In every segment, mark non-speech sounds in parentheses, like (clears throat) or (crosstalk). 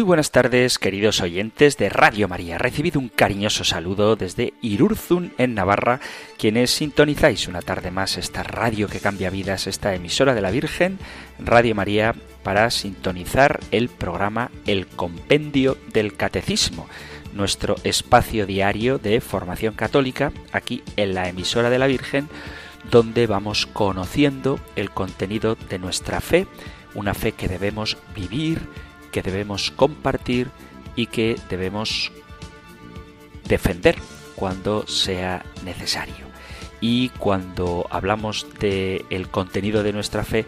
Muy buenas tardes, queridos oyentes de Radio María. Recibido un cariñoso saludo desde Irurzun, en Navarra, quienes sintonizáis una tarde más esta radio que cambia vidas, esta emisora de la Virgen, Radio María, para sintonizar el programa El Compendio del Catecismo, nuestro espacio diario de formación católica, aquí en la emisora de la Virgen, donde vamos conociendo el contenido de nuestra fe, una fe que debemos vivir, que debemos compartir y que debemos defender cuando sea necesario. Y cuando hablamos del el contenido de nuestra fe,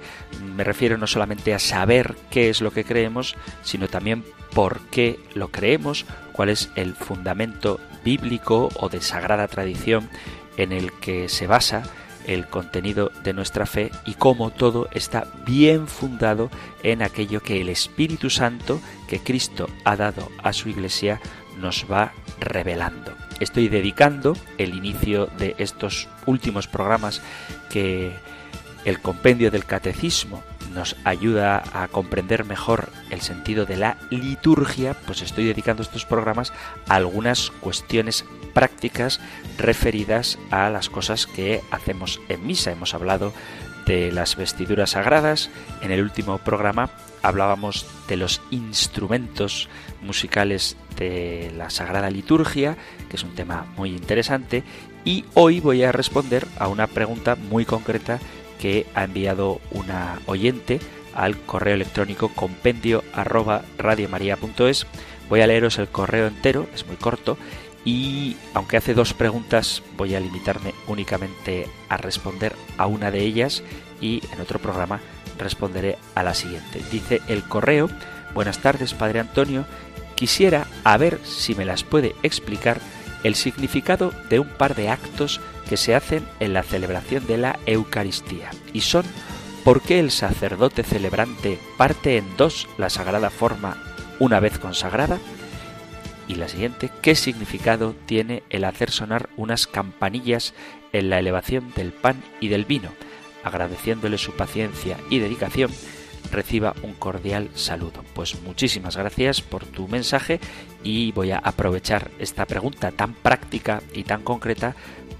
me refiero no solamente a saber qué es lo que creemos, sino también por qué lo creemos, cuál es el fundamento bíblico o de sagrada tradición en el que se basa el contenido de nuestra fe y cómo todo está bien fundado en aquello que el Espíritu Santo que Cristo ha dado a su Iglesia nos va revelando. Estoy dedicando el inicio de estos últimos programas que el compendio del catecismo nos ayuda a comprender mejor el sentido de la liturgia, pues estoy dedicando estos programas a algunas cuestiones prácticas referidas a las cosas que hacemos en misa. Hemos hablado de las vestiduras sagradas. En el último programa hablábamos de los instrumentos musicales de la Sagrada Liturgia, que es un tema muy interesante. Y hoy voy a responder a una pregunta muy concreta que ha enviado una oyente al correo electrónico compendio Voy a leeros el correo entero, es muy corto, y aunque hace dos preguntas, voy a limitarme únicamente a responder a una de ellas y en otro programa responderé a la siguiente. Dice el correo, buenas tardes Padre Antonio, quisiera a ver si me las puede explicar el significado de un par de actos que se hacen en la celebración de la Eucaristía. Y son por qué el sacerdote celebrante parte en dos la sagrada forma una vez consagrada. Y la siguiente, ¿qué significado tiene el hacer sonar unas campanillas en la elevación del pan y del vino? Agradeciéndole su paciencia y dedicación, reciba un cordial saludo. Pues muchísimas gracias por tu mensaje y voy a aprovechar esta pregunta tan práctica y tan concreta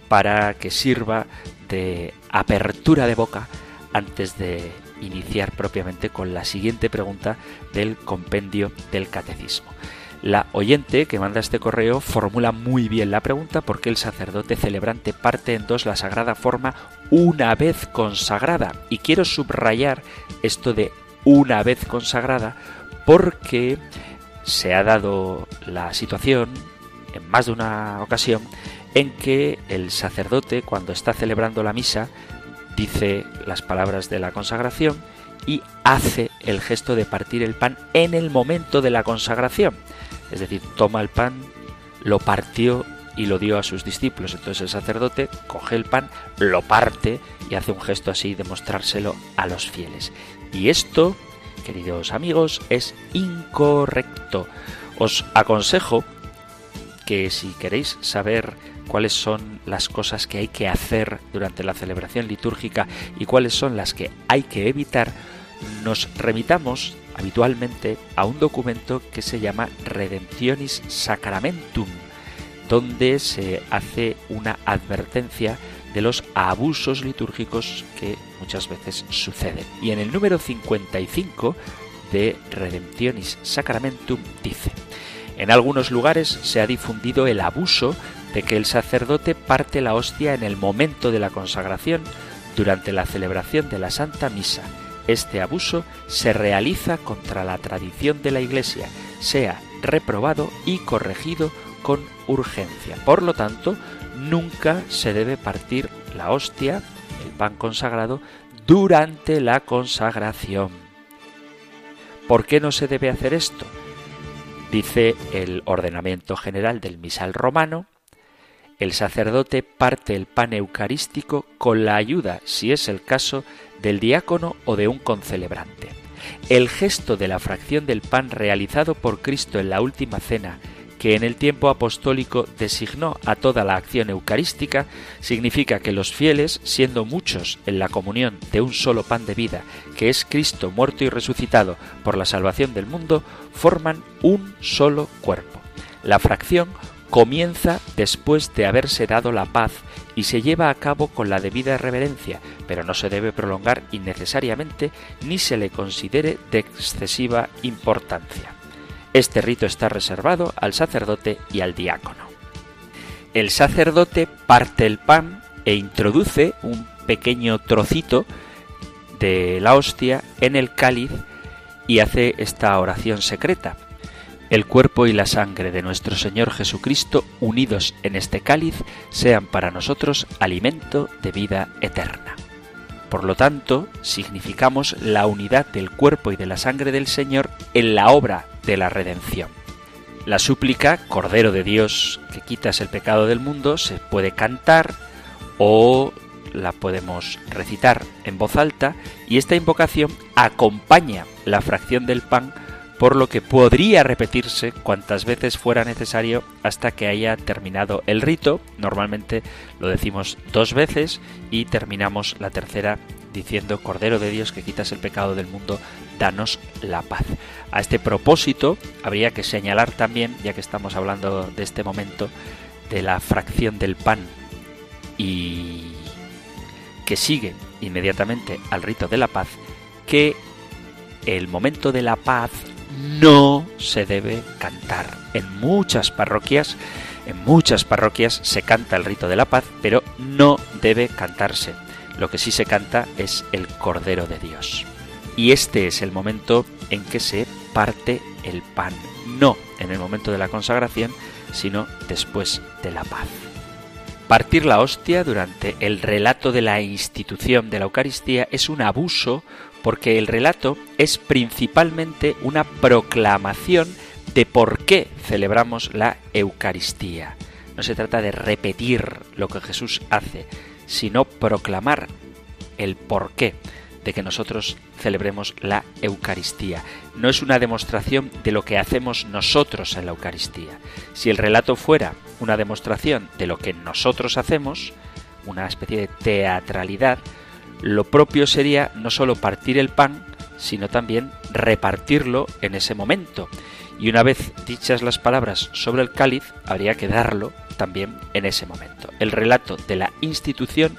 para que sirva de apertura de boca antes de iniciar propiamente con la siguiente pregunta del compendio del catecismo. La oyente que manda este correo formula muy bien la pregunta porque el sacerdote celebrante parte en dos la sagrada forma una vez consagrada. Y quiero subrayar esto de una vez consagrada porque se ha dado la situación en más de una ocasión en que el sacerdote cuando está celebrando la misa dice las palabras de la consagración y hace el gesto de partir el pan en el momento de la consagración. Es decir, toma el pan, lo partió y lo dio a sus discípulos. Entonces el sacerdote coge el pan, lo parte y hace un gesto así de mostrárselo a los fieles. Y esto, queridos amigos, es incorrecto. Os aconsejo que si queréis saber cuáles son las cosas que hay que hacer durante la celebración litúrgica y cuáles son las que hay que evitar, nos remitamos habitualmente a un documento que se llama Redemptionis Sacramentum, donde se hace una advertencia de los abusos litúrgicos que muchas veces suceden. Y en el número 55 de Redemptionis Sacramentum dice, en algunos lugares se ha difundido el abuso de que el sacerdote parte la hostia en el momento de la consagración durante la celebración de la Santa Misa. Este abuso se realiza contra la tradición de la Iglesia, sea reprobado y corregido con urgencia. Por lo tanto, nunca se debe partir la hostia, el pan consagrado, durante la consagración. ¿Por qué no se debe hacer esto? Dice el ordenamiento general del misal romano el sacerdote parte el pan eucarístico con la ayuda, si es el caso, del diácono o de un concelebrante. El gesto de la fracción del pan realizado por Cristo en la última cena, que en el tiempo apostólico designó a toda la acción eucarística, significa que los fieles, siendo muchos en la comunión de un solo pan de vida, que es Cristo muerto y resucitado por la salvación del mundo, forman un solo cuerpo. La fracción comienza después de haberse dado la paz y se lleva a cabo con la debida reverencia, pero no se debe prolongar innecesariamente ni se le considere de excesiva importancia. Este rito está reservado al sacerdote y al diácono. El sacerdote parte el pan e introduce un pequeño trocito de la hostia en el cáliz y hace esta oración secreta el cuerpo y la sangre de nuestro Señor Jesucristo unidos en este cáliz sean para nosotros alimento de vida eterna. Por lo tanto, significamos la unidad del cuerpo y de la sangre del Señor en la obra de la redención. La súplica, Cordero de Dios, que quitas el pecado del mundo, se puede cantar o la podemos recitar en voz alta y esta invocación acompaña la fracción del pan por lo que podría repetirse cuantas veces fuera necesario hasta que haya terminado el rito. Normalmente lo decimos dos veces y terminamos la tercera diciendo, Cordero de Dios que quitas el pecado del mundo, danos la paz. A este propósito, habría que señalar también, ya que estamos hablando de este momento, de la fracción del pan y que sigue inmediatamente al rito de la paz, que el momento de la paz no se debe cantar. En muchas parroquias, en muchas parroquias se canta el rito de la paz, pero no debe cantarse. Lo que sí se canta es el Cordero de Dios. Y este es el momento en que se parte el pan, no en el momento de la consagración, sino después de la paz. Partir la hostia durante el relato de la institución de la Eucaristía es un abuso porque el relato es principalmente una proclamación de por qué celebramos la Eucaristía. No se trata de repetir lo que Jesús hace, sino proclamar el porqué de que nosotros celebremos la Eucaristía. No es una demostración de lo que hacemos nosotros en la Eucaristía. Si el relato fuera una demostración de lo que nosotros hacemos, una especie de teatralidad, lo propio sería no solo partir el pan, sino también repartirlo en ese momento. Y una vez dichas las palabras sobre el cáliz, habría que darlo también en ese momento. El relato de la institución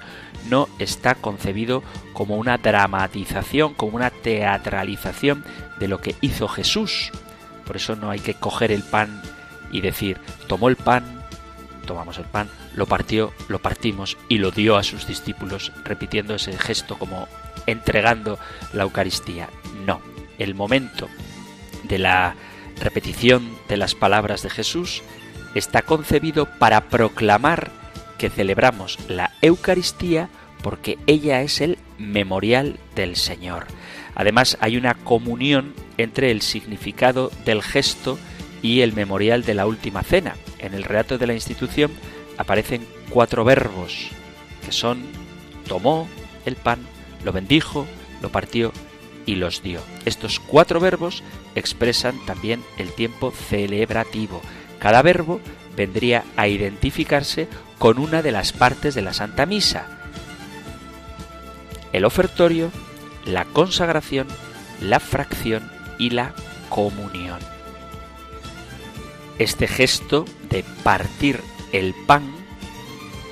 no está concebido como una dramatización, como una teatralización de lo que hizo Jesús. Por eso no hay que coger el pan y decir, tomó el pan, tomamos el pan, lo partió, lo partimos y lo dio a sus discípulos, repitiendo ese gesto como entregando la Eucaristía. No, el momento de la repetición de las palabras de Jesús está concebido para proclamar que celebramos la Eucaristía porque ella es el memorial del Señor. Además hay una comunión entre el significado del gesto y el memorial de la última cena. En el relato de la institución aparecen cuatro verbos, que son tomó el pan, lo bendijo, lo partió y los dio. Estos cuatro verbos expresan también el tiempo celebrativo. Cada verbo vendría a identificarse con una de las partes de la Santa Misa. El ofertorio, la consagración, la fracción y la comunión. Este gesto de partir el pan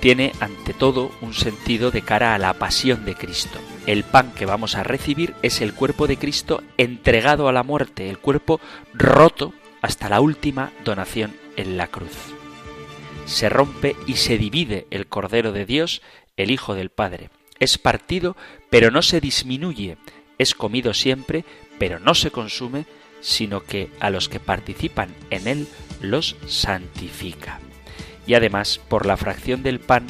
tiene ante todo un sentido de cara a la pasión de Cristo. El pan que vamos a recibir es el cuerpo de Cristo entregado a la muerte, el cuerpo roto hasta la última donación en la cruz. Se rompe y se divide el Cordero de Dios, el Hijo del Padre. Es partido, pero no se disminuye. Es comido siempre, pero no se consume, sino que a los que participan en él los santifica. Y además, por la fracción del pan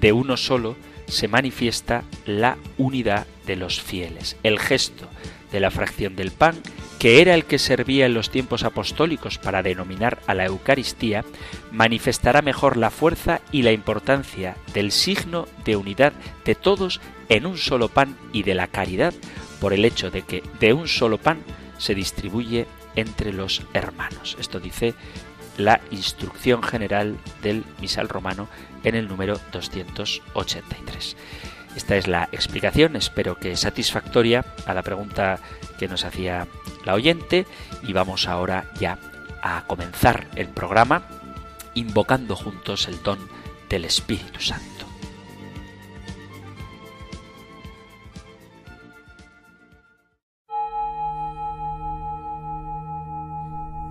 de uno solo, se manifiesta la unidad de los fieles. El gesto de la fracción del pan que era el que servía en los tiempos apostólicos para denominar a la Eucaristía, manifestará mejor la fuerza y la importancia del signo de unidad de todos en un solo pan y de la caridad por el hecho de que de un solo pan se distribuye entre los hermanos. Esto dice la instrucción general del misal romano en el número 283. Esta es la explicación, espero que satisfactoria a la pregunta que nos hacía la oyente y vamos ahora ya a comenzar el programa invocando juntos el don del Espíritu Santo.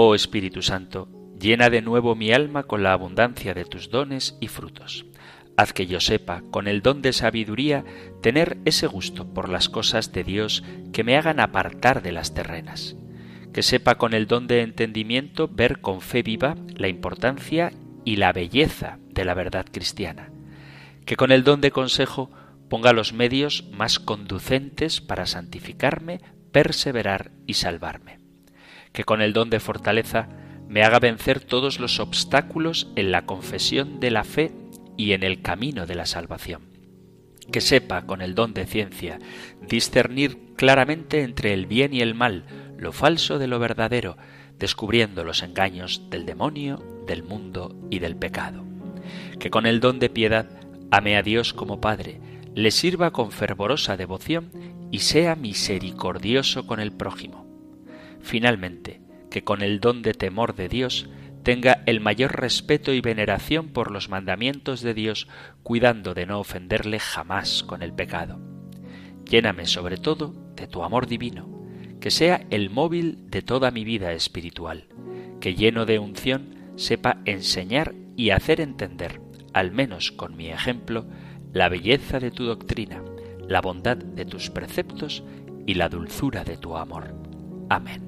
Oh Espíritu Santo, llena de nuevo mi alma con la abundancia de tus dones y frutos. Haz que yo sepa, con el don de sabiduría, tener ese gusto por las cosas de Dios que me hagan apartar de las terrenas. Que sepa con el don de entendimiento ver con fe viva la importancia y la belleza de la verdad cristiana. Que con el don de consejo ponga los medios más conducentes para santificarme, perseverar y salvarme que con el don de fortaleza me haga vencer todos los obstáculos en la confesión de la fe y en el camino de la salvación. Que sepa con el don de ciencia discernir claramente entre el bien y el mal, lo falso de lo verdadero, descubriendo los engaños del demonio, del mundo y del pecado. Que con el don de piedad ame a Dios como Padre, le sirva con fervorosa devoción y sea misericordioso con el prójimo Finalmente, que con el don de temor de Dios tenga el mayor respeto y veneración por los mandamientos de Dios, cuidando de no ofenderle jamás con el pecado. Lléname sobre todo de tu amor divino, que sea el móvil de toda mi vida espiritual, que lleno de unción sepa enseñar y hacer entender, al menos con mi ejemplo, la belleza de tu doctrina, la bondad de tus preceptos y la dulzura de tu amor. Amén.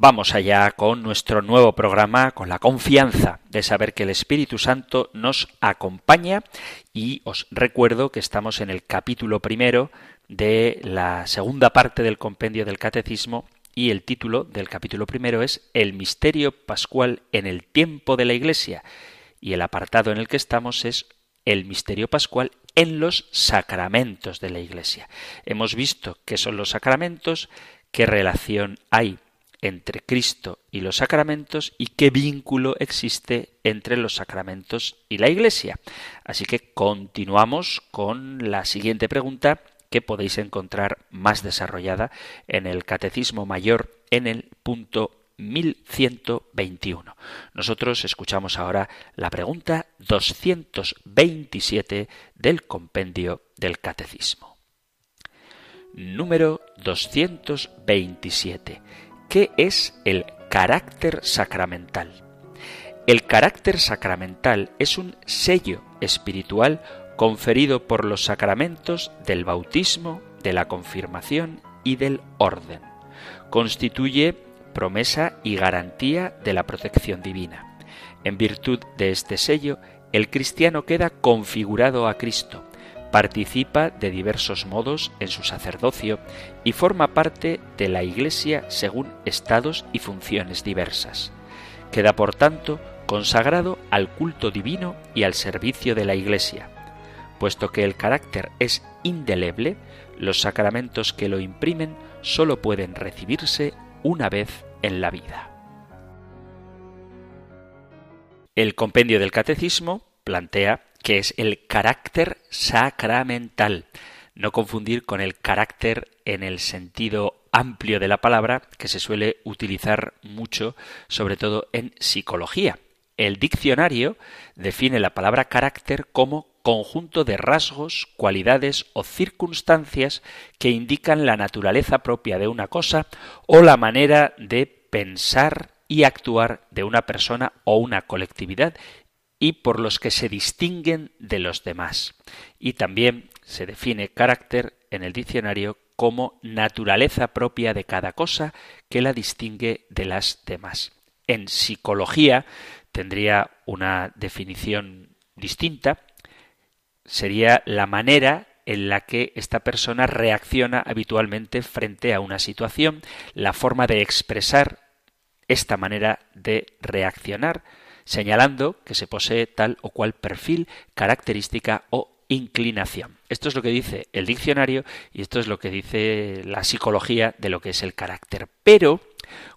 Vamos allá con nuestro nuevo programa, con la confianza de saber que el Espíritu Santo nos acompaña y os recuerdo que estamos en el capítulo primero de la segunda parte del compendio del Catecismo y el título del capítulo primero es El misterio pascual en el tiempo de la Iglesia y el apartado en el que estamos es el misterio pascual en los sacramentos de la Iglesia. Hemos visto qué son los sacramentos, qué relación hay entre Cristo y los sacramentos y qué vínculo existe entre los sacramentos y la Iglesia. Así que continuamos con la siguiente pregunta que podéis encontrar más desarrollada en el Catecismo Mayor en el punto 1121. Nosotros escuchamos ahora la pregunta 227 del compendio del Catecismo. Número 227 ¿Qué es el carácter sacramental? El carácter sacramental es un sello espiritual conferido por los sacramentos del bautismo, de la confirmación y del orden. Constituye promesa y garantía de la protección divina. En virtud de este sello, el cristiano queda configurado a Cristo, participa de diversos modos en su sacerdocio y forma parte de la Iglesia según estados y funciones diversas. Queda, por tanto, consagrado al culto divino y al servicio de la Iglesia, Puesto que el carácter es indeleble, los sacramentos que lo imprimen sólo pueden recibirse una vez en la vida. El compendio del catecismo plantea que es el carácter sacramental, no confundir con el carácter en el sentido amplio de la palabra que se suele utilizar mucho, sobre todo en psicología. El diccionario define la palabra carácter como conjunto de rasgos, cualidades o circunstancias que indican la naturaleza propia de una cosa o la manera de pensar y actuar de una persona o una colectividad y por los que se distinguen de los demás. Y también se define carácter en el diccionario como naturaleza propia de cada cosa que la distingue de las demás. En psicología tendría una definición distinta, sería la manera en la que esta persona reacciona habitualmente frente a una situación, la forma de expresar esta manera de reaccionar, señalando que se posee tal o cual perfil, característica o inclinación. Esto es lo que dice el diccionario y esto es lo que dice la psicología de lo que es el carácter. Pero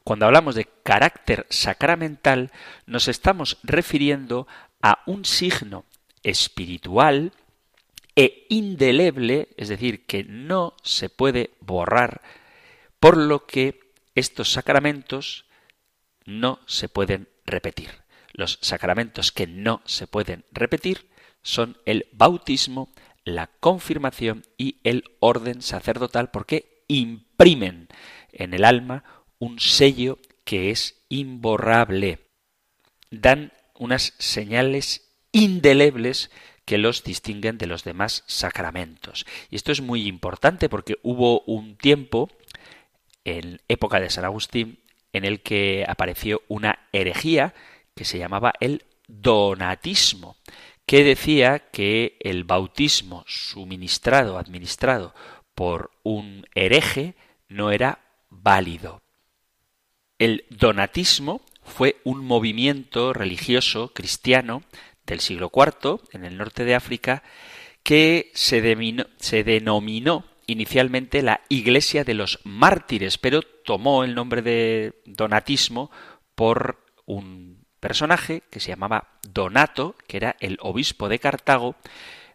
cuando hablamos de carácter sacramental nos estamos refiriendo a un signo espiritual e indeleble, es decir, que no se puede borrar, por lo que estos sacramentos no se pueden repetir. Los sacramentos que no se pueden repetir son el bautismo, la confirmación y el orden sacerdotal porque imprimen en el alma un sello que es imborrable. Dan unas señales indelebles que los distinguen de los demás sacramentos. Y esto es muy importante porque hubo un tiempo, en época de San Agustín, en el que apareció una herejía que se llamaba el donatismo que decía que el bautismo suministrado, administrado por un hereje, no era válido. El donatismo fue un movimiento religioso cristiano del siglo IV en el norte de África que se, se, denominó inicialmente la Iglesia de los Mártires, pero tomó el nombre de donatismo por un personaje que se llamaba Donato, que era el obispo de Cartago,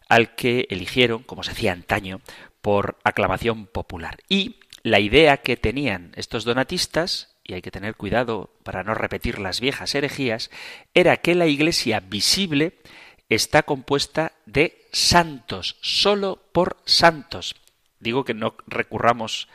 al que eligieron, como se hacía antaño, por aclamación popular. Y la idea que tenían estos donatistas, y hay que tener cuidado para no repetir las viejas herejías, era que la iglesia visible está compuesta de santos, solo por santos. Digo que no recurramos,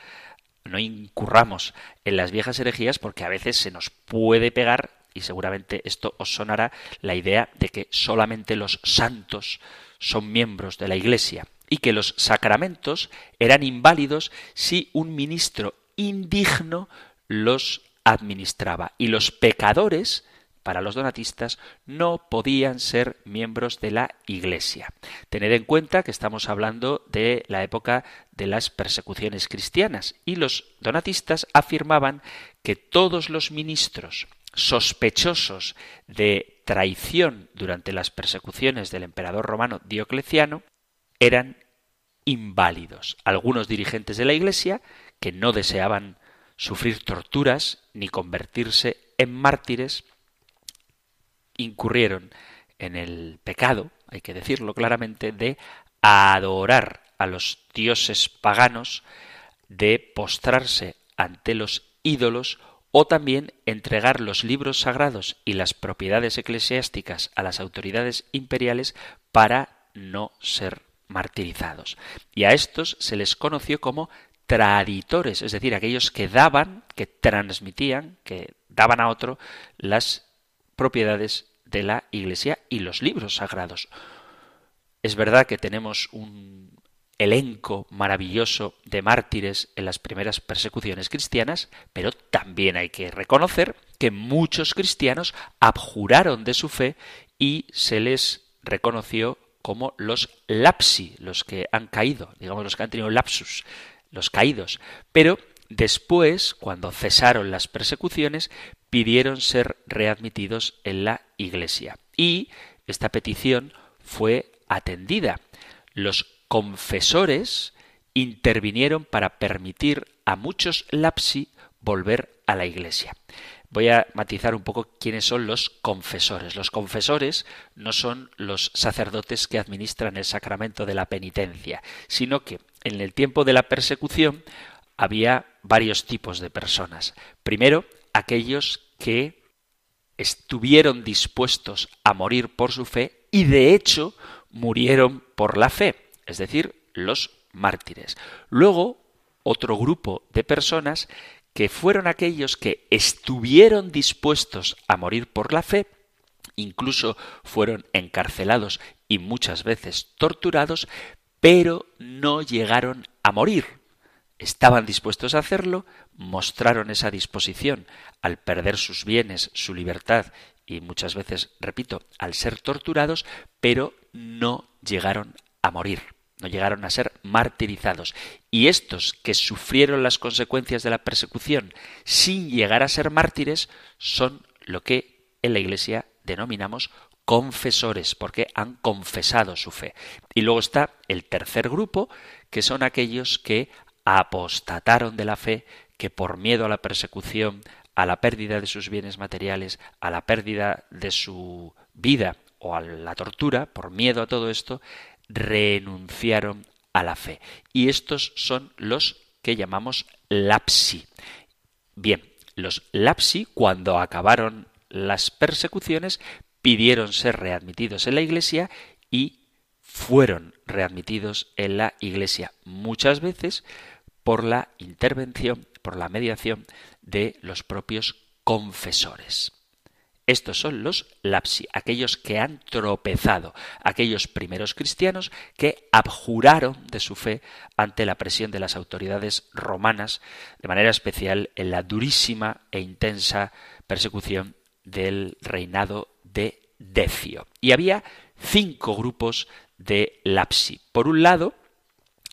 no incurramos en las viejas herejías porque a veces se nos puede pegar y seguramente esto os sonará la idea de que solamente los santos son miembros de la Iglesia y que los sacramentos eran inválidos si un ministro indigno los administraba y los pecadores para los donatistas no podían ser miembros de la Iglesia. Tened en cuenta que estamos hablando de la época de las persecuciones cristianas y los donatistas afirmaban que todos los ministros sospechosos de traición durante las persecuciones del emperador romano Diocleciano eran inválidos. Algunos dirigentes de la Iglesia, que no deseaban sufrir torturas ni convertirse en mártires, incurrieron en el pecado, hay que decirlo claramente, de adorar a los dioses paganos, de postrarse ante los ídolos o también entregar los libros sagrados y las propiedades eclesiásticas a las autoridades imperiales para no ser martirizados. Y a estos se les conoció como traditores, es decir, aquellos que daban, que transmitían, que daban a otro las propiedades de la Iglesia y los libros sagrados. Es verdad que tenemos un elenco maravilloso de mártires en las primeras persecuciones cristianas, pero también hay que reconocer que muchos cristianos abjuraron de su fe y se les reconoció como los lapsi, los que han caído, digamos los que han tenido lapsus, los caídos. Pero después, cuando cesaron las persecuciones, pidieron ser readmitidos en la Iglesia. Y esta petición fue atendida los confesores intervinieron para permitir a muchos lapsi volver a la iglesia. Voy a matizar un poco quiénes son los confesores. Los confesores no son los sacerdotes que administran el sacramento de la penitencia, sino que en el tiempo de la persecución había varios tipos de personas. Primero, aquellos que estuvieron dispuestos a morir por su fe y de hecho murieron por la fe, es decir, los mártires. Luego, otro grupo de personas que fueron aquellos que estuvieron dispuestos a morir por la fe, incluso fueron encarcelados y muchas veces torturados, pero no llegaron a morir. Estaban dispuestos a hacerlo, mostraron esa disposición al perder sus bienes, su libertad y muchas veces, repito, al ser torturados, pero no llegaron a morir no llegaron a ser martirizados. Y estos que sufrieron las consecuencias de la persecución sin llegar a ser mártires son lo que en la Iglesia denominamos confesores, porque han confesado su fe. Y luego está el tercer grupo, que son aquellos que apostataron de la fe, que por miedo a la persecución, a la pérdida de sus bienes materiales, a la pérdida de su vida o a la tortura, por miedo a todo esto, renunciaron a la fe. Y estos son los que llamamos lapsi. Bien, los lapsi, cuando acabaron las persecuciones, pidieron ser readmitidos en la iglesia y fueron readmitidos en la iglesia muchas veces por la intervención, por la mediación de los propios confesores. Estos son los lapsi, aquellos que han tropezado, aquellos primeros cristianos que abjuraron de su fe ante la presión de las autoridades romanas, de manera especial en la durísima e intensa persecución del reinado de Decio. Y había cinco grupos de lapsi. Por un lado,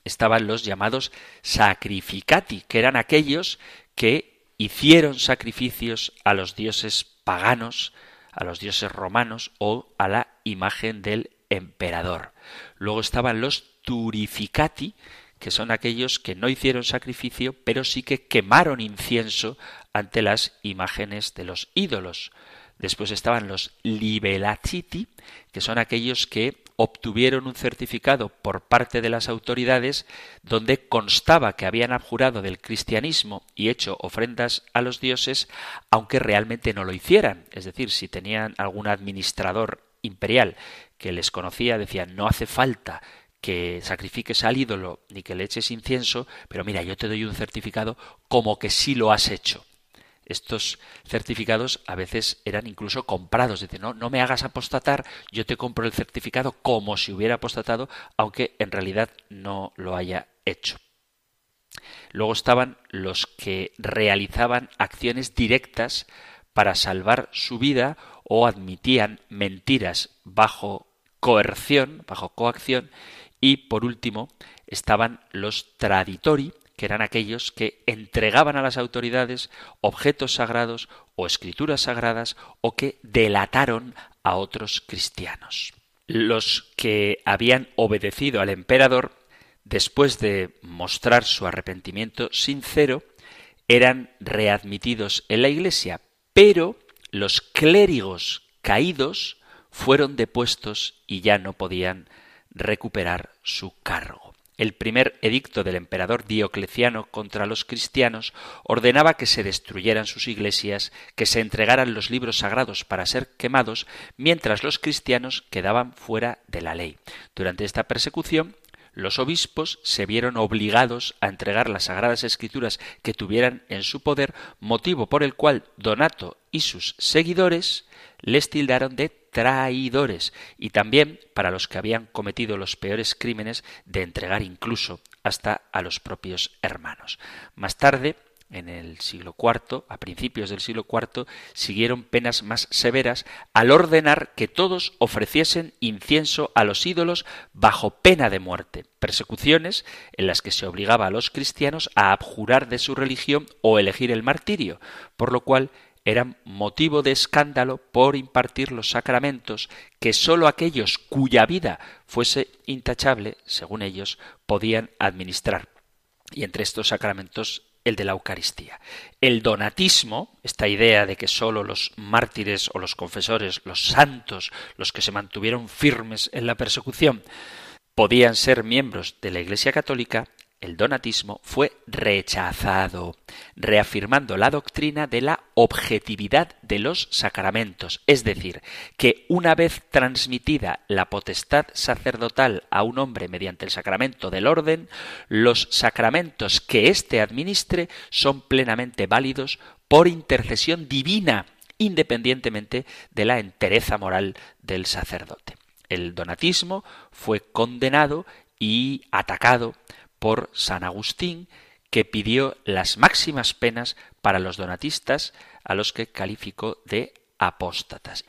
estaban los llamados sacrificati, que eran aquellos que hicieron sacrificios a los dioses paganos, a los dioses romanos o a la imagen del emperador. Luego estaban los turificati, que son aquellos que no hicieron sacrificio, pero sí que quemaron incienso ante las imágenes de los ídolos. Después estaban los libelaciti, que son aquellos que obtuvieron un certificado por parte de las autoridades donde constaba que habían abjurado del cristianismo y hecho ofrendas a los dioses, aunque realmente no lo hicieran. Es decir, si tenían algún administrador imperial que les conocía, decían no hace falta que sacrifiques al ídolo ni que le eches incienso, pero mira, yo te doy un certificado como que sí lo has hecho. Estos certificados a veces eran incluso comprados. Dice, no, no me hagas apostatar, yo te compro el certificado como si hubiera apostatado, aunque en realidad no lo haya hecho. Luego estaban los que realizaban acciones directas para salvar su vida o admitían mentiras bajo coerción, bajo coacción, y por último estaban los traditori, que eran aquellos que entregaban a las autoridades objetos sagrados o escrituras sagradas o que delataron a otros cristianos. Los que habían obedecido al emperador, después de mostrar su arrepentimiento sincero, eran readmitidos en la iglesia, pero los clérigos caídos fueron depuestos y ya no podían recuperar su cargo. El primer edicto del emperador Diocleciano contra los cristianos ordenaba que se destruyeran sus iglesias, que se entregaran los libros sagrados para ser quemados, mientras los cristianos quedaban fuera de la ley. Durante esta persecución, los obispos se vieron obligados a entregar las sagradas escrituras que tuvieran en su poder, motivo por el cual Donato y sus seguidores les tildaron de traidores y también para los que habían cometido los peores crímenes de entregar incluso hasta a los propios hermanos. Más tarde, en el siglo IV, a principios del siglo IV, siguieron penas más severas al ordenar que todos ofreciesen incienso a los ídolos bajo pena de muerte, persecuciones en las que se obligaba a los cristianos a abjurar de su religión o elegir el martirio, por lo cual eran motivo de escándalo por impartir los sacramentos que sólo aquellos cuya vida fuese intachable, según ellos, podían administrar. Y entre estos sacramentos el de la Eucaristía. El donatismo, esta idea de que sólo los mártires o los confesores, los santos, los que se mantuvieron firmes en la persecución, podían ser miembros de la Iglesia Católica, el donatismo fue rechazado, reafirmando la doctrina de la objetividad de los sacramentos, es decir, que una vez transmitida la potestad sacerdotal a un hombre mediante el sacramento del orden, los sacramentos que éste administre son plenamente válidos por intercesión divina, independientemente de la entereza moral del sacerdote. El donatismo fue condenado y atacado por San Agustín, que pidió las máximas penas para los donatistas, a los que calificó de apóstatas.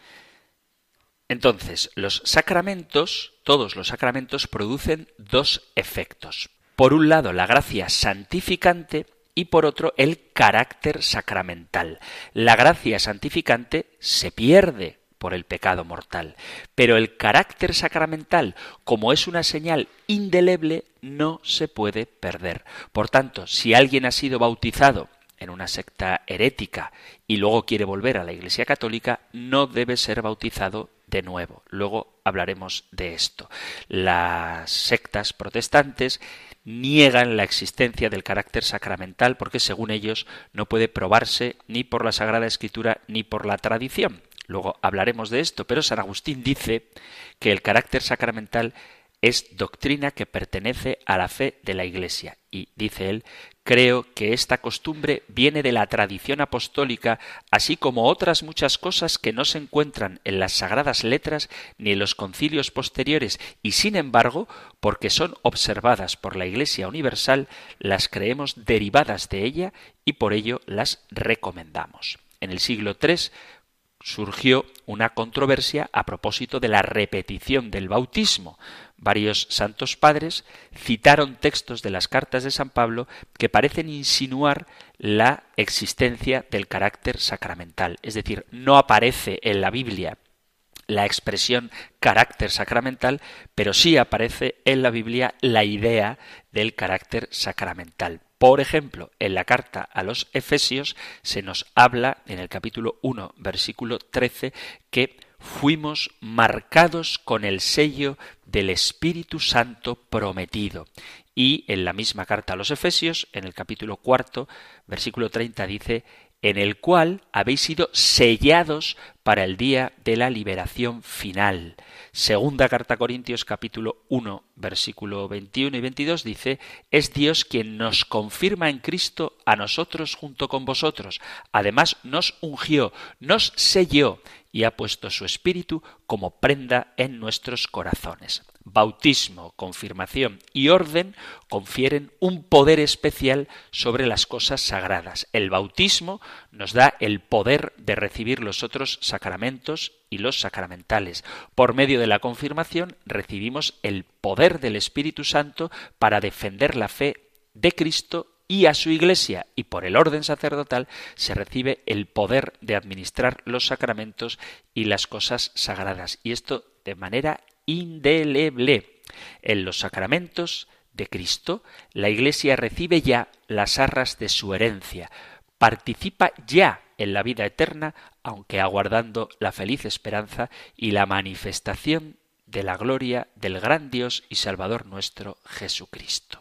Entonces, los sacramentos, todos los sacramentos, producen dos efectos. Por un lado, la gracia santificante y por otro, el carácter sacramental. La gracia santificante se pierde por el pecado mortal. Pero el carácter sacramental, como es una señal indeleble, no se puede perder. Por tanto, si alguien ha sido bautizado en una secta herética y luego quiere volver a la Iglesia Católica, no debe ser bautizado de nuevo. Luego hablaremos de esto. Las sectas protestantes niegan la existencia del carácter sacramental porque según ellos no puede probarse ni por la Sagrada Escritura ni por la tradición. Luego hablaremos de esto, pero San Agustín dice que el carácter sacramental es doctrina que pertenece a la fe de la Iglesia. Y dice él, creo que esta costumbre viene de la tradición apostólica, así como otras muchas cosas que no se encuentran en las sagradas letras ni en los concilios posteriores, y sin embargo, porque son observadas por la Iglesia universal, las creemos derivadas de ella y por ello las recomendamos. En el siglo III surgió una controversia a propósito de la repetición del bautismo. Varios santos padres citaron textos de las cartas de San Pablo que parecen insinuar la existencia del carácter sacramental. Es decir, no aparece en la Biblia la expresión carácter sacramental, pero sí aparece en la Biblia la idea del carácter sacramental. Por ejemplo, en la carta a los Efesios se nos habla en el capítulo 1, versículo 13, que fuimos marcados con el sello del Espíritu Santo prometido. Y en la misma carta a los Efesios, en el capítulo 4, versículo 30, dice, en el cual habéis sido sellados para el día de la liberación final. Segunda carta a Corintios capítulo 1 versículo 21 y 22 dice, es Dios quien nos confirma en Cristo a nosotros junto con vosotros. Además nos ungió, nos selló y ha puesto su espíritu como prenda en nuestros corazones bautismo, confirmación y orden confieren un poder especial sobre las cosas sagradas. El bautismo nos da el poder de recibir los otros sacramentos y los sacramentales. Por medio de la confirmación recibimos el poder del Espíritu Santo para defender la fe de Cristo y a su Iglesia, y por el orden sacerdotal se recibe el poder de administrar los sacramentos y las cosas sagradas. Y esto de manera indeleble. En los sacramentos de Cristo, la Iglesia recibe ya las arras de su herencia, participa ya en la vida eterna, aunque aguardando la feliz esperanza y la manifestación de la gloria del gran Dios y Salvador nuestro Jesucristo.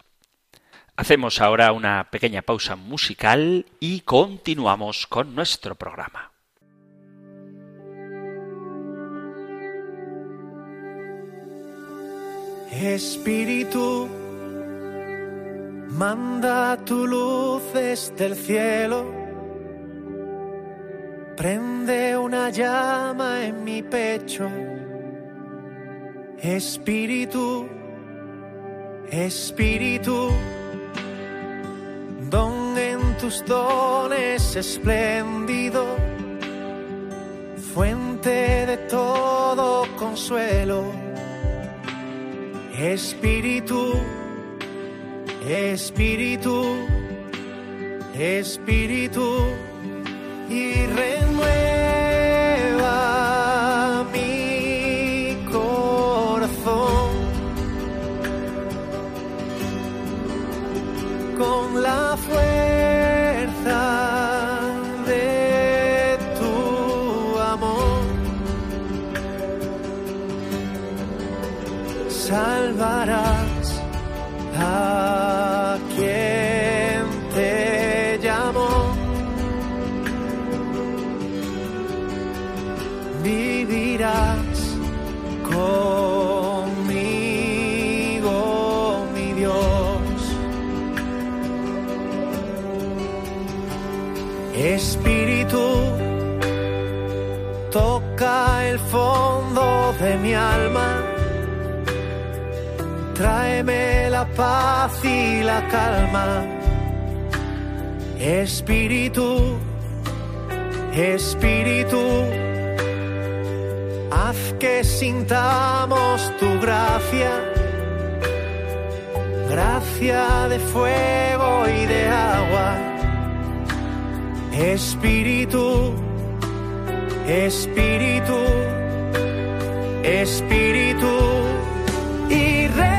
Hacemos ahora una pequeña pausa musical y continuamos con nuestro programa. Espíritu, manda tu luz desde el cielo, prende una llama en mi pecho. Espíritu, Espíritu, tus dones espléndido, fuente de todo consuelo. Espíritu, Espíritu, Espíritu, y renueva Salvarás a quien te llamó. Vivirás conmigo, mi Dios. Espíritu, toca el fondo de mi alma. La paz y la calma. Espíritu, Espíritu, haz que sintamos tu gracia. Gracia de fuego y de agua. Espíritu, Espíritu, Espíritu y renueva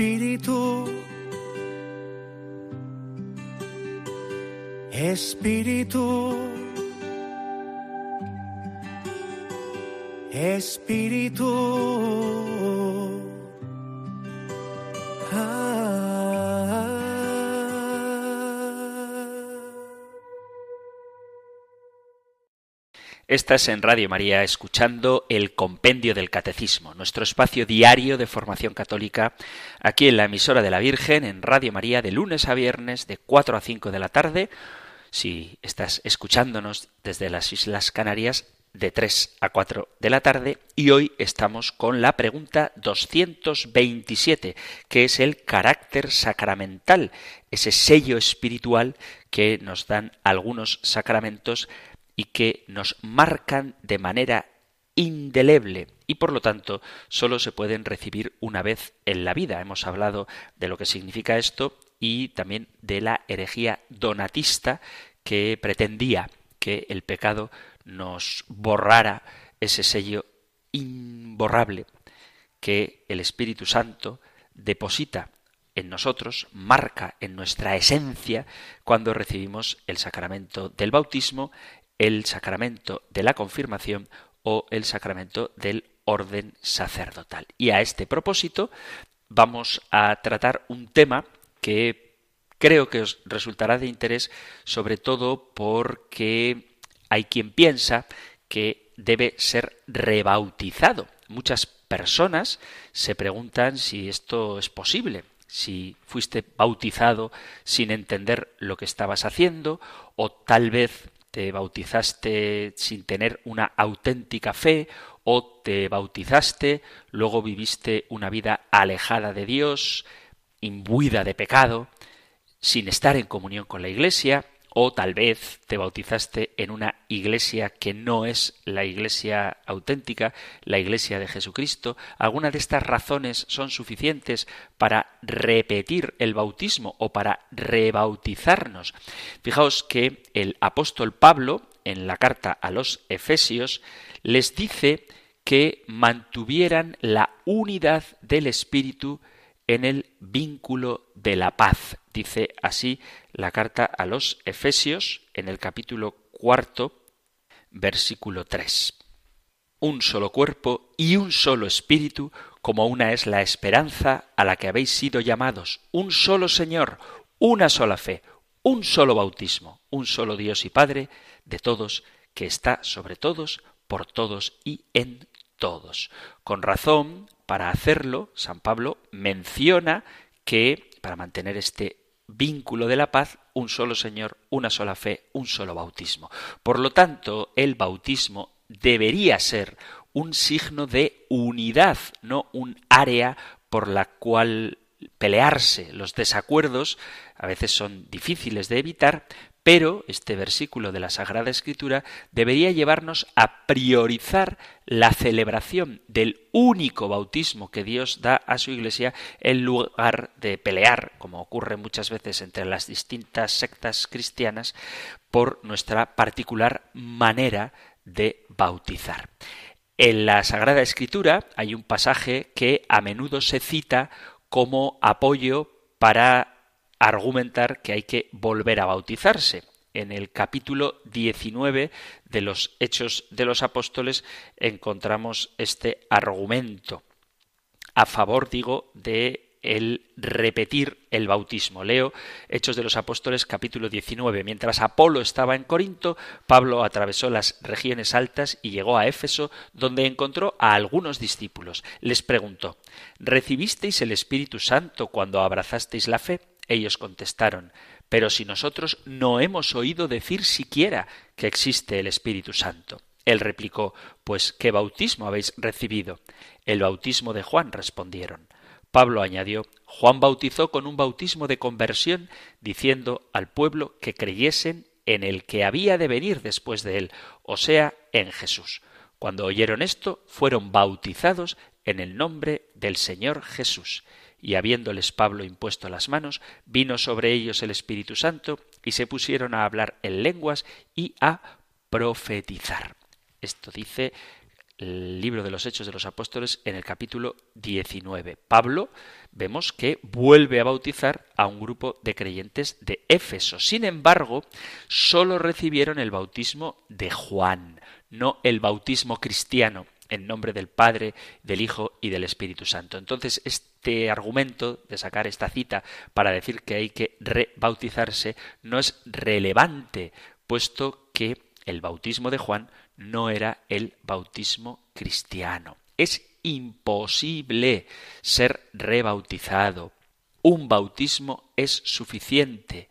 Espíritu, Espíritu, Espíritu. Estás en Radio María escuchando el Compendio del Catecismo, nuestro espacio diario de formación católica, aquí en la emisora de la Virgen, en Radio María, de lunes a viernes, de 4 a 5 de la tarde. Si estás escuchándonos desde las Islas Canarias, de 3 a 4 de la tarde. Y hoy estamos con la pregunta 227, que es el carácter sacramental, ese sello espiritual que nos dan algunos sacramentos y que nos marcan de manera indeleble y por lo tanto solo se pueden recibir una vez en la vida. Hemos hablado de lo que significa esto y también de la herejía donatista que pretendía que el pecado nos borrara ese sello imborrable que el Espíritu Santo deposita en nosotros, marca en nuestra esencia cuando recibimos el sacramento del bautismo, el sacramento de la confirmación o el sacramento del orden sacerdotal. Y a este propósito vamos a tratar un tema que creo que os resultará de interés, sobre todo porque hay quien piensa que debe ser rebautizado. Muchas personas se preguntan si esto es posible, si fuiste bautizado sin entender lo que estabas haciendo, o tal vez te bautizaste sin tener una auténtica fe, o te bautizaste, luego viviste una vida alejada de Dios, imbuida de pecado, sin estar en comunión con la Iglesia, o tal vez te bautizaste en una iglesia que no es la iglesia auténtica, la iglesia de Jesucristo. ¿Alguna de estas razones son suficientes para repetir el bautismo o para rebautizarnos? Fijaos que el apóstol Pablo, en la carta a los Efesios, les dice que mantuvieran la unidad del Espíritu en el vínculo de la paz. Dice así la carta a los Efesios en el capítulo cuarto, versículo 3. Un solo cuerpo y un solo espíritu, como una es la esperanza a la que habéis sido llamados, un solo Señor, una sola fe, un solo bautismo, un solo Dios y Padre de todos, que está sobre todos, por todos y en todos. Con razón, para hacerlo, San Pablo menciona que para mantener este vínculo de la paz, un solo Señor, una sola fe, un solo bautismo. Por lo tanto, el bautismo debería ser un signo de unidad, no un área por la cual pelearse. Los desacuerdos a veces son difíciles de evitar, pero este versículo de la Sagrada Escritura debería llevarnos a priorizar la celebración del único bautismo que Dios da a su Iglesia en lugar de pelear, como ocurre muchas veces entre las distintas sectas cristianas, por nuestra particular manera de bautizar. En la Sagrada Escritura hay un pasaje que a menudo se cita como apoyo para argumentar que hay que volver a bautizarse. En el capítulo 19 de los Hechos de los Apóstoles encontramos este argumento a favor, digo, de el repetir el bautismo. Leo Hechos de los Apóstoles capítulo 19. Mientras Apolo estaba en Corinto, Pablo atravesó las regiones altas y llegó a Éfeso, donde encontró a algunos discípulos. Les preguntó, ¿recibisteis el Espíritu Santo cuando abrazasteis la fe? Ellos contestaron, pero si nosotros no hemos oído decir siquiera que existe el Espíritu Santo. Él replicó, Pues ¿qué bautismo habéis recibido? El bautismo de Juan, respondieron. Pablo añadió, Juan bautizó con un bautismo de conversión, diciendo al pueblo que creyesen en el que había de venir después de él, o sea, en Jesús. Cuando oyeron esto, fueron bautizados en el nombre del Señor Jesús y habiéndoles Pablo impuesto las manos, vino sobre ellos el Espíritu Santo, y se pusieron a hablar en lenguas y a profetizar. Esto dice el libro de los Hechos de los Apóstoles en el capítulo 19. Pablo vemos que vuelve a bautizar a un grupo de creyentes de Éfeso. Sin embargo, solo recibieron el bautismo de Juan, no el bautismo cristiano en nombre del Padre, del Hijo y del Espíritu Santo. Entonces, este argumento de sacar esta cita para decir que hay que rebautizarse no es relevante, puesto que el bautismo de Juan no era el bautismo cristiano. Es imposible ser rebautizado. Un bautismo es suficiente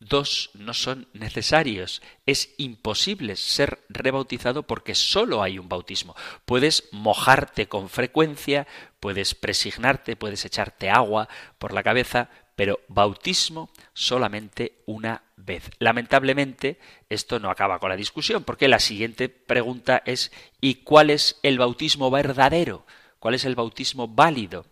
dos no son necesarios. Es imposible ser rebautizado porque solo hay un bautismo. Puedes mojarte con frecuencia, puedes presignarte, puedes echarte agua por la cabeza, pero bautismo solamente una vez. Lamentablemente, esto no acaba con la discusión, porque la siguiente pregunta es ¿y cuál es el bautismo verdadero? ¿Cuál es el bautismo válido?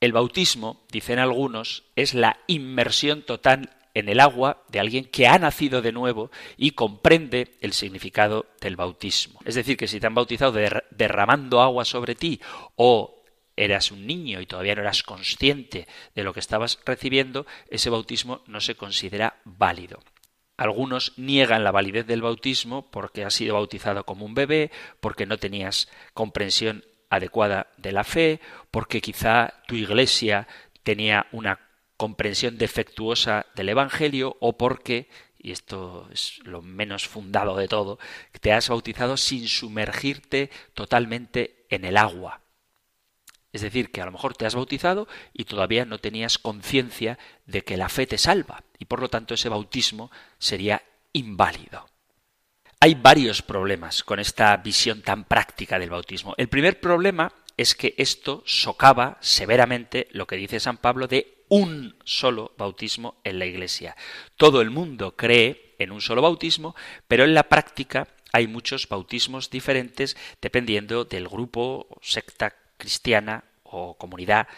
El bautismo, dicen algunos, es la inmersión total en el agua de alguien que ha nacido de nuevo y comprende el significado del bautismo. Es decir, que si te han bautizado derramando agua sobre ti o eras un niño y todavía no eras consciente de lo que estabas recibiendo, ese bautismo no se considera válido. Algunos niegan la validez del bautismo porque has sido bautizado como un bebé, porque no tenías comprensión adecuada de la fe, porque quizá tu iglesia tenía una comprensión defectuosa del Evangelio o porque, y esto es lo menos fundado de todo, te has bautizado sin sumergirte totalmente en el agua. Es decir, que a lo mejor te has bautizado y todavía no tenías conciencia de que la fe te salva y por lo tanto ese bautismo sería inválido. Hay varios problemas con esta visión tan práctica del bautismo. El primer problema es que esto socava severamente lo que dice San Pablo de un solo bautismo en la Iglesia. Todo el mundo cree en un solo bautismo, pero en la práctica hay muchos bautismos diferentes dependiendo del grupo, secta cristiana o comunidad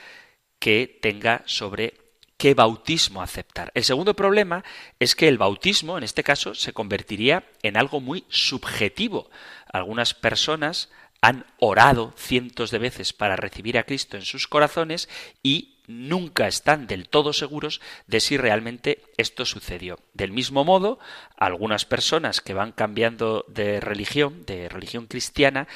que tenga sobre qué bautismo aceptar. El segundo problema es que el bautismo, en este caso, se convertiría en algo muy subjetivo. Algunas personas han orado cientos de veces para recibir a Cristo en sus corazones y nunca están del todo seguros de si realmente esto sucedió. Del mismo modo, algunas personas que van cambiando de religión, de religión cristiana,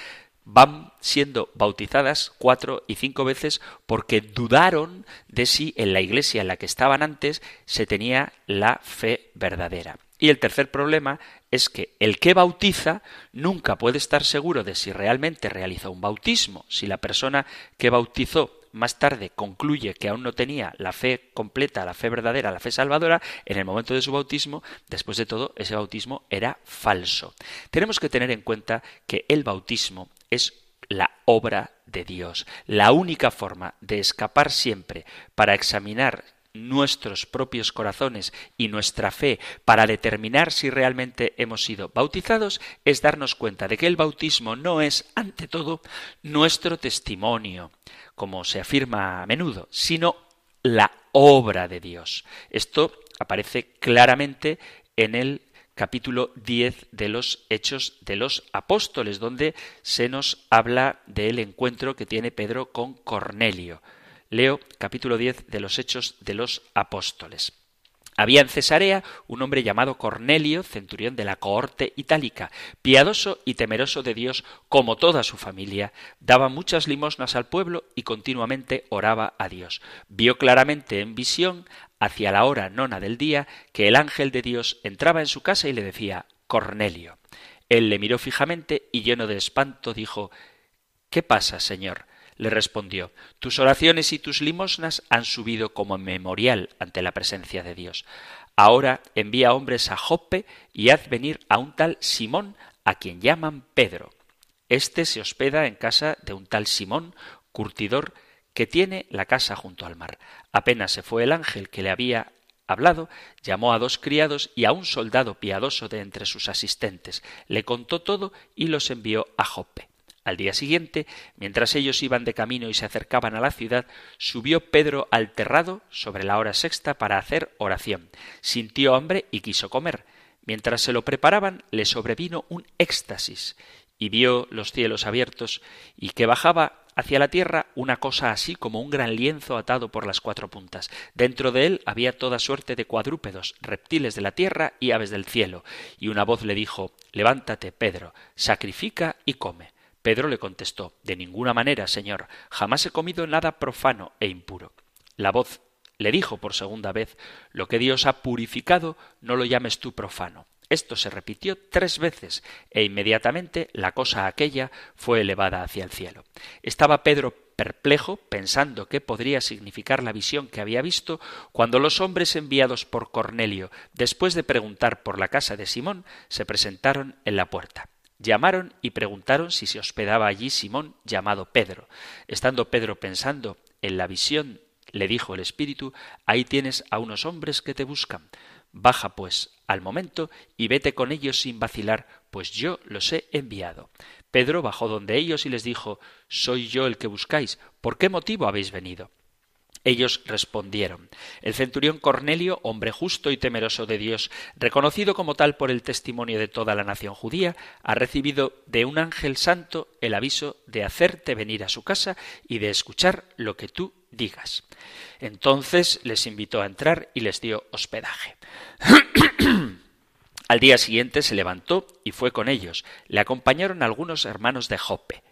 van siendo bautizadas cuatro y cinco veces porque dudaron de si en la iglesia en la que estaban antes se tenía la fe verdadera. Y el tercer problema es que el que bautiza nunca puede estar seguro de si realmente realizó un bautismo. Si la persona que bautizó más tarde concluye que aún no tenía la fe completa, la fe verdadera, la fe salvadora, en el momento de su bautismo, después de todo, ese bautismo era falso. Tenemos que tener en cuenta que el bautismo es la obra de Dios. La única forma de escapar siempre para examinar nuestros propios corazones y nuestra fe para determinar si realmente hemos sido bautizados es darnos cuenta de que el bautismo no es, ante todo, nuestro testimonio, como se afirma a menudo, sino la obra de Dios. Esto aparece claramente en el capítulo 10 de los Hechos de los Apóstoles, donde se nos habla del encuentro que tiene Pedro con Cornelio. Leo capítulo 10 de los Hechos de los Apóstoles. Había en Cesarea un hombre llamado Cornelio, centurión de la cohorte itálica, piadoso y temeroso de Dios como toda su familia, daba muchas limosnas al pueblo y continuamente oraba a Dios. Vio claramente en visión, hacia la hora nona del día, que el ángel de Dios entraba en su casa y le decía Cornelio. Él le miró fijamente y lleno de espanto dijo ¿Qué pasa, Señor? Le respondió Tus oraciones y tus limosnas han subido como memorial ante la presencia de Dios. Ahora envía hombres a Joppe y haz venir a un tal Simón, a quien llaman Pedro. Este se hospeda en casa de un tal Simón, curtidor, que tiene la casa junto al mar. Apenas se fue el ángel que le había hablado, llamó a dos criados y a un soldado piadoso de entre sus asistentes, le contó todo y los envió a Joppe. Al día siguiente, mientras ellos iban de camino y se acercaban a la ciudad, subió Pedro al terrado sobre la hora sexta para hacer oración. Sintió hambre y quiso comer. Mientras se lo preparaban, le sobrevino un éxtasis, y vio los cielos abiertos, y que bajaba hacia la tierra una cosa así como un gran lienzo atado por las cuatro puntas. Dentro de él había toda suerte de cuadrúpedos, reptiles de la tierra y aves del cielo. Y una voz le dijo Levántate, Pedro, sacrifica y come. Pedro le contestó De ninguna manera, Señor, jamás he comido nada profano e impuro. La voz le dijo por segunda vez Lo que Dios ha purificado, no lo llames tú profano. Esto se repitió tres veces e inmediatamente la cosa aquella fue elevada hacia el cielo. Estaba Pedro perplejo, pensando qué podría significar la visión que había visto, cuando los hombres enviados por Cornelio, después de preguntar por la casa de Simón, se presentaron en la puerta. Llamaron y preguntaron si se hospedaba allí Simón llamado Pedro. Estando Pedro pensando en la visión, le dijo el Espíritu, ahí tienes a unos hombres que te buscan. Baja, pues, al momento y vete con ellos sin vacilar, pues yo los he enviado. Pedro bajó donde ellos y les dijo, Soy yo el que buscáis. ¿Por qué motivo habéis venido? Ellos respondieron El centurión Cornelio, hombre justo y temeroso de Dios, reconocido como tal por el testimonio de toda la nación judía, ha recibido de un ángel santo el aviso de hacerte venir a su casa y de escuchar lo que tú digas. Entonces les invitó a entrar y les dio hospedaje. (clears throat) Al día siguiente se levantó y fue con ellos. Le acompañaron algunos hermanos de Jope.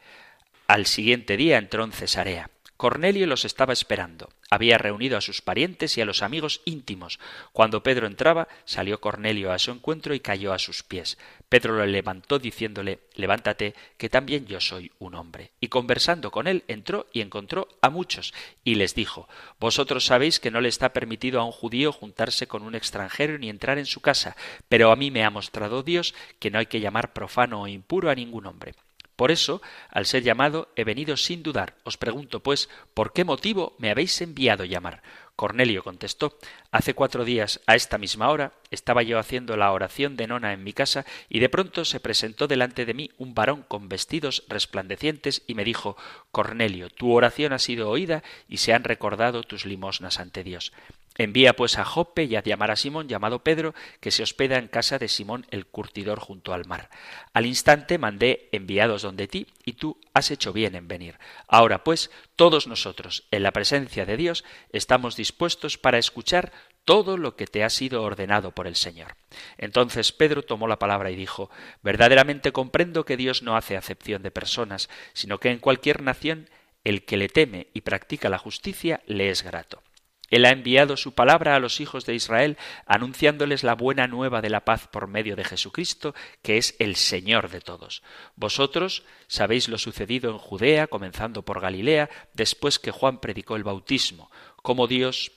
Al siguiente día entró en Cesarea. Cornelio los estaba esperando. Había reunido a sus parientes y a los amigos íntimos. Cuando Pedro entraba, salió Cornelio a su encuentro y cayó a sus pies. Pedro lo levantó diciéndole Levántate, que también yo soy un hombre. Y conversando con él, entró y encontró a muchos, y les dijo Vosotros sabéis que no le está permitido a un judío juntarse con un extranjero ni entrar en su casa, pero a mí me ha mostrado Dios que no hay que llamar profano o impuro a ningún hombre. Por eso, al ser llamado, he venido sin dudar. Os pregunto, pues, ¿por qué motivo me habéis enviado llamar? Cornelio contestó Hace cuatro días, a esta misma hora, estaba yo haciendo la oración de nona en mi casa, y de pronto se presentó delante de mí un varón con vestidos resplandecientes y me dijo Cornelio, tu oración ha sido oída y se han recordado tus limosnas ante Dios. Envía pues a Jope y a llamar a Simón llamado Pedro, que se hospeda en casa de Simón el curtidor junto al mar. Al instante mandé enviados donde ti, y tú has hecho bien en venir. Ahora pues, todos nosotros, en la presencia de Dios, estamos dispuestos para escuchar todo lo que te ha sido ordenado por el Señor. Entonces Pedro tomó la palabra y dijo Verdaderamente comprendo que Dios no hace acepción de personas, sino que en cualquier nación el que le teme y practica la justicia le es grato. Él ha enviado su palabra a los hijos de Israel, anunciándoles la buena nueva de la paz por medio de Jesucristo, que es el Señor de todos. Vosotros sabéis lo sucedido en Judea, comenzando por Galilea, después que Juan predicó el bautismo, cómo Dios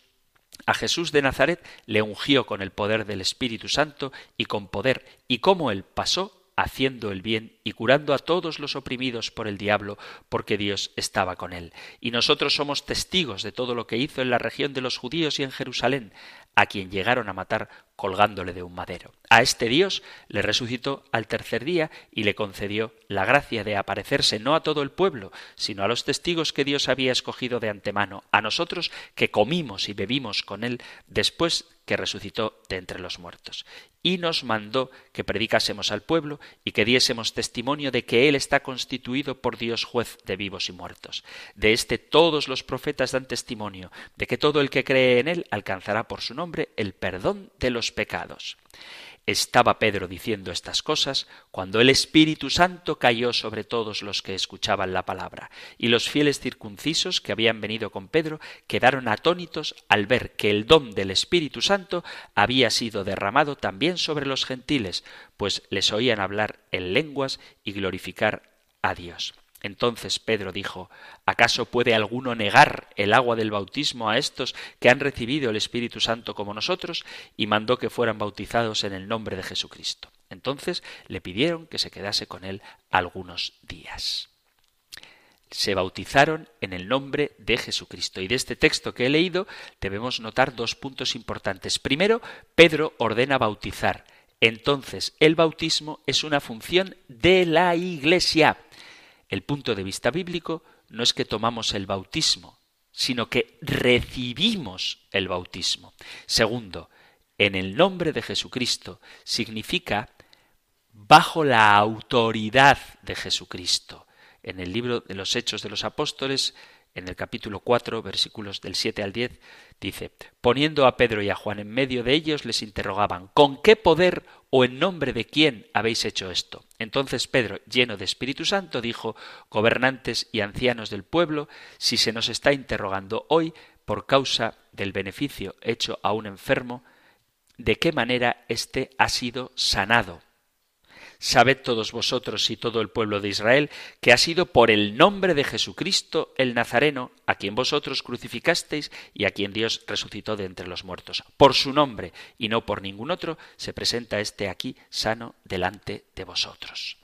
a Jesús de Nazaret le ungió con el poder del Espíritu Santo y con poder, y cómo él pasó haciendo el bien y curando a todos los oprimidos por el diablo, porque Dios estaba con él. Y nosotros somos testigos de todo lo que hizo en la región de los judíos y en Jerusalén, a quien llegaron a matar colgándole de un madero. A este Dios le resucitó al tercer día y le concedió la gracia de aparecerse no a todo el pueblo, sino a los testigos que Dios había escogido de antemano, a nosotros que comimos y bebimos con él después que resucitó de entre los muertos. Y nos mandó que predicásemos al pueblo y que diésemos testimonio de que Él está constituido por Dios juez de vivos y muertos. De este todos los profetas dan testimonio, de que todo el que cree en Él alcanzará por su nombre el perdón de los pecados. Estaba Pedro diciendo estas cosas cuando el Espíritu Santo cayó sobre todos los que escuchaban la palabra, y los fieles circuncisos que habían venido con Pedro quedaron atónitos al ver que el don del Espíritu Santo había sido derramado también sobre los gentiles, pues les oían hablar en lenguas y glorificar a Dios. Entonces Pedro dijo ¿Acaso puede alguno negar el agua del bautismo a estos que han recibido el Espíritu Santo como nosotros? y mandó que fueran bautizados en el nombre de Jesucristo. Entonces le pidieron que se quedase con él algunos días. Se bautizaron en el nombre de Jesucristo. Y de este texto que he leído debemos notar dos puntos importantes. Primero, Pedro ordena bautizar. Entonces, el bautismo es una función de la Iglesia. El punto de vista bíblico no es que tomamos el bautismo, sino que recibimos el bautismo. Segundo, en el nombre de Jesucristo significa bajo la autoridad de Jesucristo. En el libro de los Hechos de los Apóstoles, en el capítulo 4, versículos del 7 al 10, dice, poniendo a Pedro y a Juan en medio de ellos, les interrogaban, ¿con qué poder o en nombre de quién habéis hecho esto? Entonces Pedro, lleno de Espíritu Santo, dijo, gobernantes y ancianos del pueblo, si se nos está interrogando hoy por causa del beneficio hecho a un enfermo, ¿de qué manera éste ha sido sanado? Sabed todos vosotros y todo el pueblo de Israel que ha sido por el nombre de Jesucristo el Nazareno, a quien vosotros crucificasteis y a quien Dios resucitó de entre los muertos. Por su nombre y no por ningún otro se presenta este aquí sano delante de vosotros.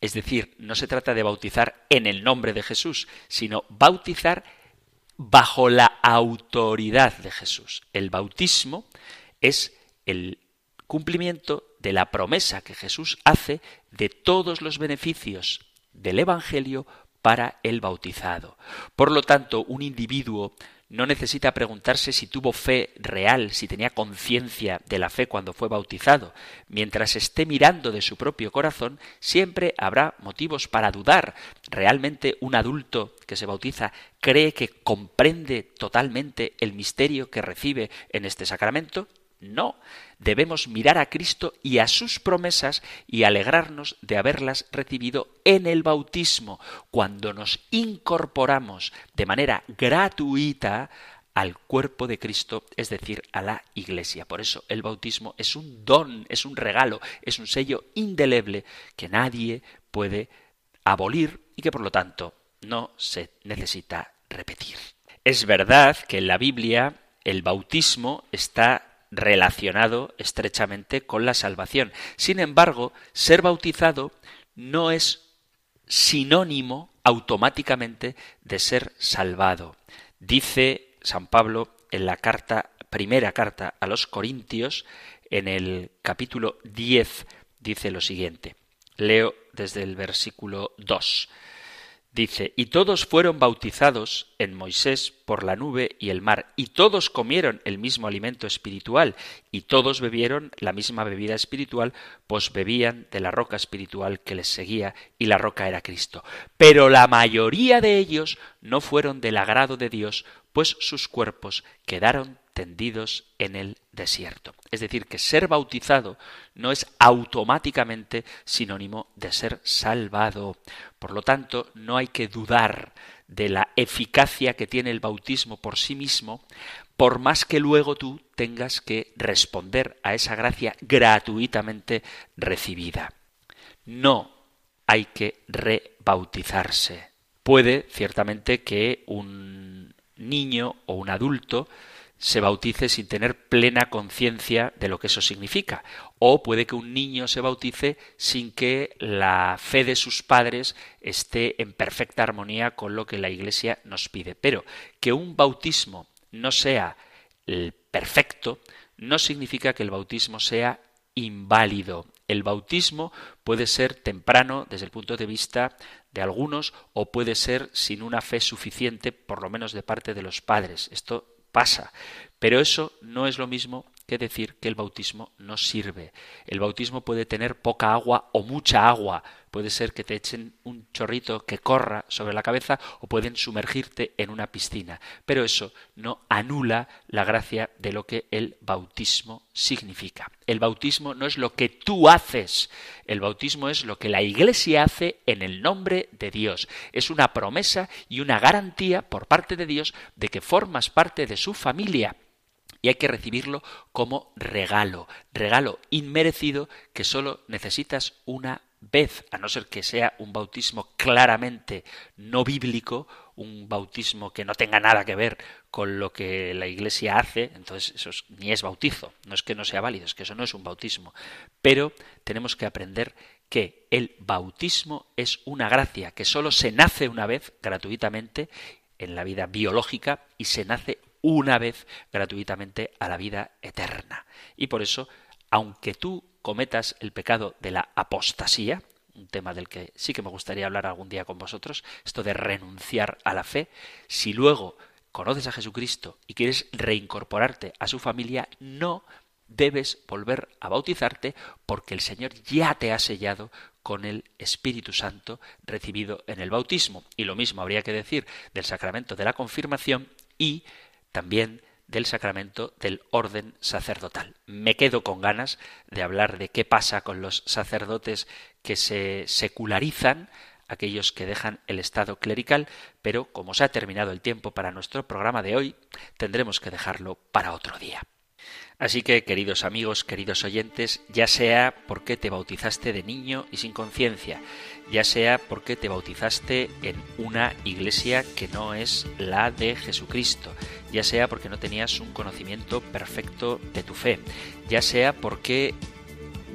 Es decir, no se trata de bautizar en el nombre de Jesús, sino bautizar bajo la autoridad de Jesús. El bautismo es el cumplimiento de la promesa que Jesús hace de todos los beneficios del Evangelio para el bautizado. Por lo tanto, un individuo no necesita preguntarse si tuvo fe real, si tenía conciencia de la fe cuando fue bautizado. Mientras esté mirando de su propio corazón, siempre habrá motivos para dudar. ¿Realmente un adulto que se bautiza cree que comprende totalmente el misterio que recibe en este sacramento? No, debemos mirar a Cristo y a sus promesas y alegrarnos de haberlas recibido en el bautismo, cuando nos incorporamos de manera gratuita al cuerpo de Cristo, es decir, a la Iglesia. Por eso el bautismo es un don, es un regalo, es un sello indeleble que nadie puede abolir y que por lo tanto no se necesita repetir. Es verdad que en la Biblia el bautismo está relacionado estrechamente con la salvación. Sin embargo, ser bautizado no es sinónimo automáticamente de ser salvado. Dice San Pablo en la carta, primera carta a los Corintios, en el capítulo 10, dice lo siguiente. Leo desde el versículo 2. Dice, y todos fueron bautizados en Moisés por la nube y el mar, y todos comieron el mismo alimento espiritual, y todos bebieron la misma bebida espiritual, pues bebían de la roca espiritual que les seguía, y la roca era Cristo. Pero la mayoría de ellos no fueron del agrado de Dios, pues sus cuerpos quedaron tendidos en el desierto. Es decir, que ser bautizado no es automáticamente sinónimo de ser salvado. Por lo tanto, no hay que dudar de la eficacia que tiene el bautismo por sí mismo, por más que luego tú tengas que responder a esa gracia gratuitamente recibida. No hay que rebautizarse. Puede, ciertamente, que un niño o un adulto se bautice sin tener plena conciencia de lo que eso significa. O puede que un niño se bautice sin que la fe de sus padres esté en perfecta armonía con lo que la Iglesia nos pide. Pero que un bautismo no sea el perfecto no significa que el bautismo sea inválido. El bautismo puede ser temprano desde el punto de vista de algunos o puede ser sin una fe suficiente, por lo menos de parte de los padres. Esto pasa. Pero eso no es lo mismo que decir que el bautismo no sirve. El bautismo puede tener poca agua o mucha agua. Puede ser que te echen un chorrito que corra sobre la cabeza o pueden sumergirte en una piscina. Pero eso no anula la gracia de lo que el bautismo significa. El bautismo no es lo que tú haces. El bautismo es lo que la Iglesia hace en el nombre de Dios. Es una promesa y una garantía por parte de Dios de que formas parte de su familia y hay que recibirlo como regalo, regalo inmerecido que solo necesitas una vez, a no ser que sea un bautismo claramente no bíblico, un bautismo que no tenga nada que ver con lo que la Iglesia hace, entonces eso ni es bautizo, no es que no sea válido, es que eso no es un bautismo. Pero tenemos que aprender que el bautismo es una gracia que solo se nace una vez gratuitamente en la vida biológica y se nace una vez gratuitamente a la vida eterna. Y por eso, aunque tú cometas el pecado de la apostasía, un tema del que sí que me gustaría hablar algún día con vosotros, esto de renunciar a la fe, si luego conoces a Jesucristo y quieres reincorporarte a su familia, no debes volver a bautizarte porque el Señor ya te ha sellado con el Espíritu Santo recibido en el bautismo. Y lo mismo habría que decir del sacramento de la confirmación y también del sacramento del orden sacerdotal. Me quedo con ganas de hablar de qué pasa con los sacerdotes que se secularizan, aquellos que dejan el estado clerical, pero como se ha terminado el tiempo para nuestro programa de hoy, tendremos que dejarlo para otro día. Así que, queridos amigos, queridos oyentes, ya sea porque te bautizaste de niño y sin conciencia, ya sea porque te bautizaste en una iglesia que no es la de Jesucristo, ya sea porque no tenías un conocimiento perfecto de tu fe, ya sea porque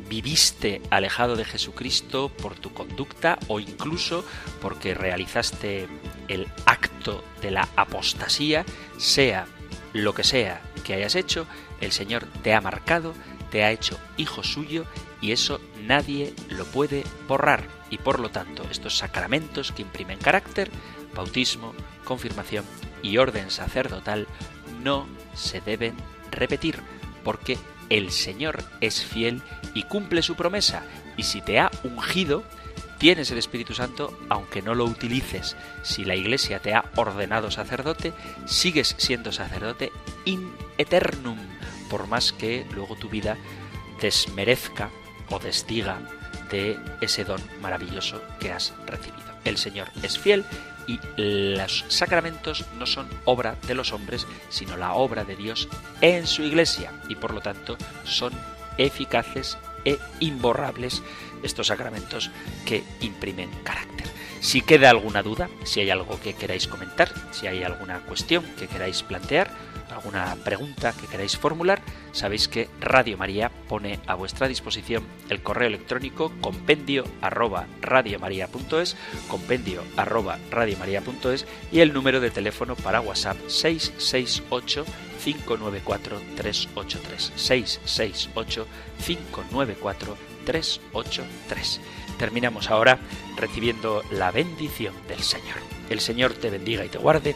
viviste alejado de Jesucristo por tu conducta o incluso porque realizaste el acto de la apostasía, sea lo que sea que hayas hecho, el Señor te ha marcado, te ha hecho hijo suyo y eso nadie lo puede borrar. Y por lo tanto, estos sacramentos que imprimen carácter, bautismo, confirmación y orden sacerdotal, no se deben repetir, porque el Señor es fiel y cumple su promesa, y si te ha ungido, tienes el Espíritu Santo aunque no lo utilices. Si la Iglesia te ha ordenado sacerdote, sigues siendo sacerdote in eternum, por más que luego tu vida desmerezca o desdiga de ese don maravilloso que has recibido. El Señor es fiel y los sacramentos no son obra de los hombres, sino la obra de Dios en su iglesia y por lo tanto son eficaces e imborrables estos sacramentos que imprimen carácter. Si queda alguna duda, si hay algo que queráis comentar, si hay alguna cuestión que queráis plantear, alguna pregunta que queráis formular, sabéis que Radio María pone a vuestra disposición el correo electrónico compendio arroba radiomaria.es, compendio arroba radiomaria.es y el número de teléfono para WhatsApp 668 594 383 668 594 383. Terminamos ahora recibiendo la bendición del Señor. El Señor te bendiga y te guarde